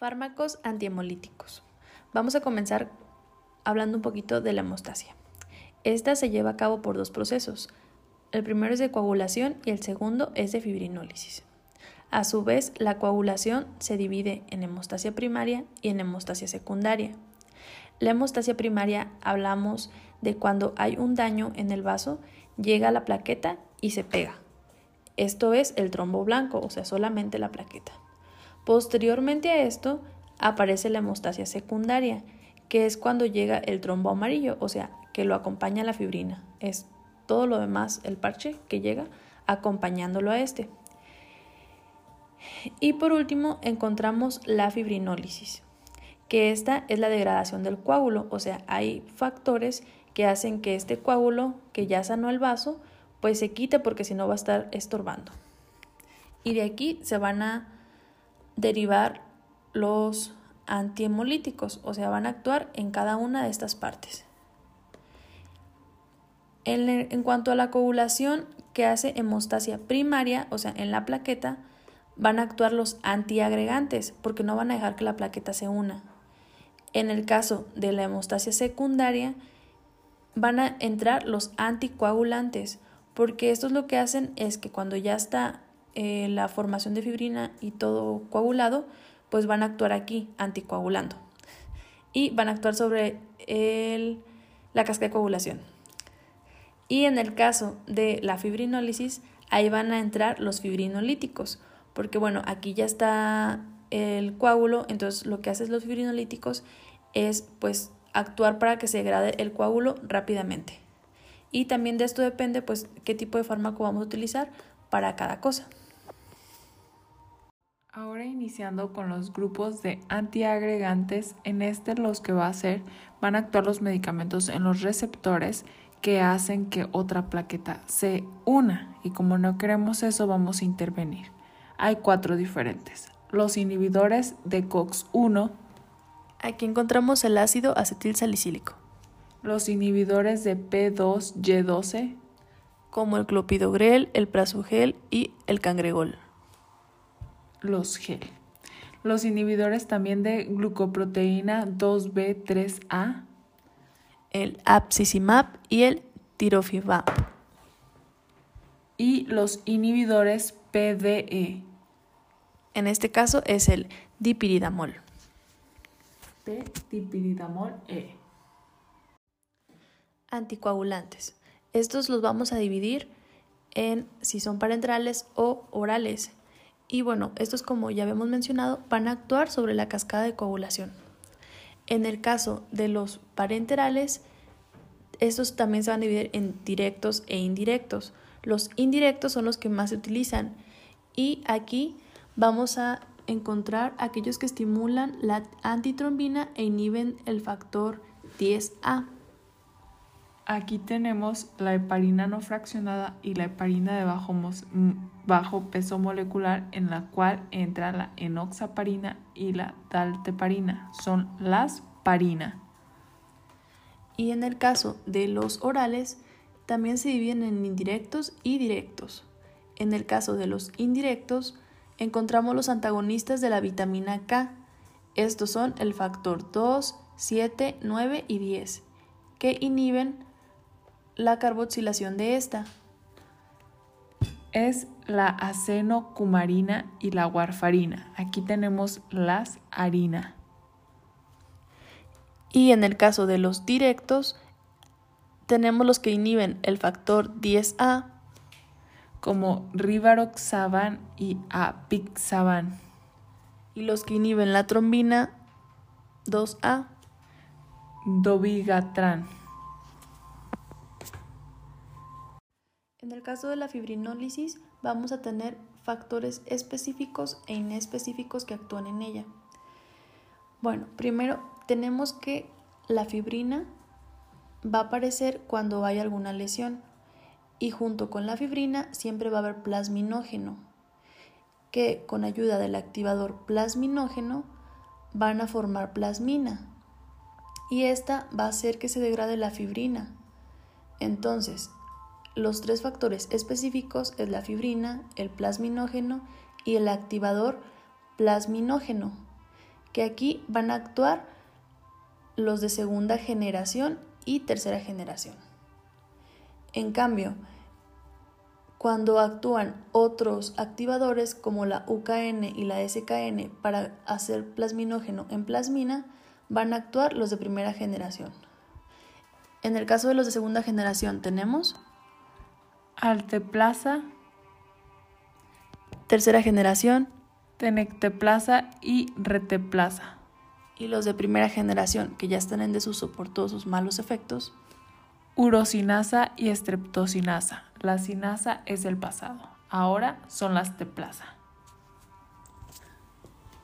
Fármacos antihemolíticos. Vamos a comenzar hablando un poquito de la hemostasia. Esta se lleva a cabo por dos procesos. El primero es de coagulación y el segundo es de fibrinólisis. A su vez, la coagulación se divide en hemostasia primaria y en hemostasia secundaria. La hemostasia primaria hablamos de cuando hay un daño en el vaso, llega a la plaqueta y se pega. Esto es el trombo blanco, o sea, solamente la plaqueta. Posteriormente a esto aparece la hemostasia secundaria, que es cuando llega el trombo amarillo, o sea, que lo acompaña la fibrina. Es todo lo demás, el parche que llega acompañándolo a este. Y por último encontramos la fibrinólisis, que esta es la degradación del coágulo, o sea, hay factores que hacen que este coágulo que ya sanó el vaso, pues se quite porque si no va a estar estorbando. Y de aquí se van a derivar los antihemolíticos, o sea, van a actuar en cada una de estas partes. En, cuanto a la coagulación que hace hemostasia primaria, o sea, en la plaqueta, van a actuar los antiagregantes, porque no van a dejar que la plaqueta se una. En el caso de la hemostasia secundaria, van a entrar los anticoagulantes, porque estos lo que hacen es que cuando ya está eh, la formación de fibrina y todo coagulado, pues van a actuar aquí anticoagulando y van a actuar sobre el, la cascada de coagulación. Y en el caso de la fibrinólisis, ahí van a entrar los fibrinolíticos, porque bueno, aquí ya está el coágulo, entonces lo que hacen los fibrinolíticos es pues actuar para que se degrade el coágulo rápidamente. Y también de esto depende pues qué tipo de fármaco vamos a utilizar para cada cosa. Ahora iniciando con los grupos de antiagregantes, en este los que va a hacer van a actuar los medicamentos en los receptores que hacen que otra plaqueta se una y como no queremos eso vamos a intervenir. Hay cuatro diferentes. Los inhibidores de COX-1. Aquí encontramos el ácido acetil salicílico. Los inhibidores de P2Y12. Como el clopidogrel, el prasugel y el cangregol los gel. Los inhibidores también de glucoproteína 2B3A, el apsicimab y el tirofibab. Y los inhibidores PDE. En este caso es el dipiridamol. P-dipiridamol E. Anticoagulantes. Estos los vamos a dividir en si son parenterales o orales. Y bueno, estos como ya habíamos mencionado van a actuar sobre la cascada de coagulación. En el caso de los parenterales, estos también se van a dividir en directos e indirectos. Los indirectos son los que más se utilizan y aquí vamos a encontrar aquellos que estimulan la antitrombina e inhiben el factor 10A. Aquí tenemos la heparina no fraccionada y la heparina de bajo, peso molecular en la cual entra la enoxaparina y la dalteparina. Son las parina. Y en el caso de los orales, también se dividen en indirectos y directos. En el caso de los indirectos, encontramos los antagonistas de la vitamina K. Estos son el factor 2, 7, 9 y 10, que inhiben la carboxilación de esta? Es la acenocumarina y la warfarina. Aquí tenemos las harina. Y en el caso de los directos, tenemos los que inhiben el factor 10A, como rivaroxaban y apixaban. Y los que inhiben la trombina 2A, dobigatran. El caso de la fibrinólisis vamos a tener factores específicos e inespecíficos que actúan en ella. Bueno, primero tenemos que la fibrina va a aparecer cuando hay alguna lesión y junto con la fibrina siempre va a haber plasminógeno que con ayuda del activador plasminógeno van a formar plasmina y esta va a hacer que se degrade la fibrina. Entonces, los tres factores específicos es la fibrina, el plasminógeno y el activador plasminógeno, que aquí van a actuar los de segunda generación y tercera generación. En cambio, cuando actúan otros activadores como la UKN y la SKN para hacer plasminógeno en plasmina, van a actuar los de primera generación. En el caso de los de segunda generación tenemos alteplasa, tercera generación, tenecteplasa y reteplasa. Y los de primera generación, que ya están en desuso por todos sus malos efectos, urosinasa y estreptosinasa. La sinasa es el pasado. Ahora son las teplasa.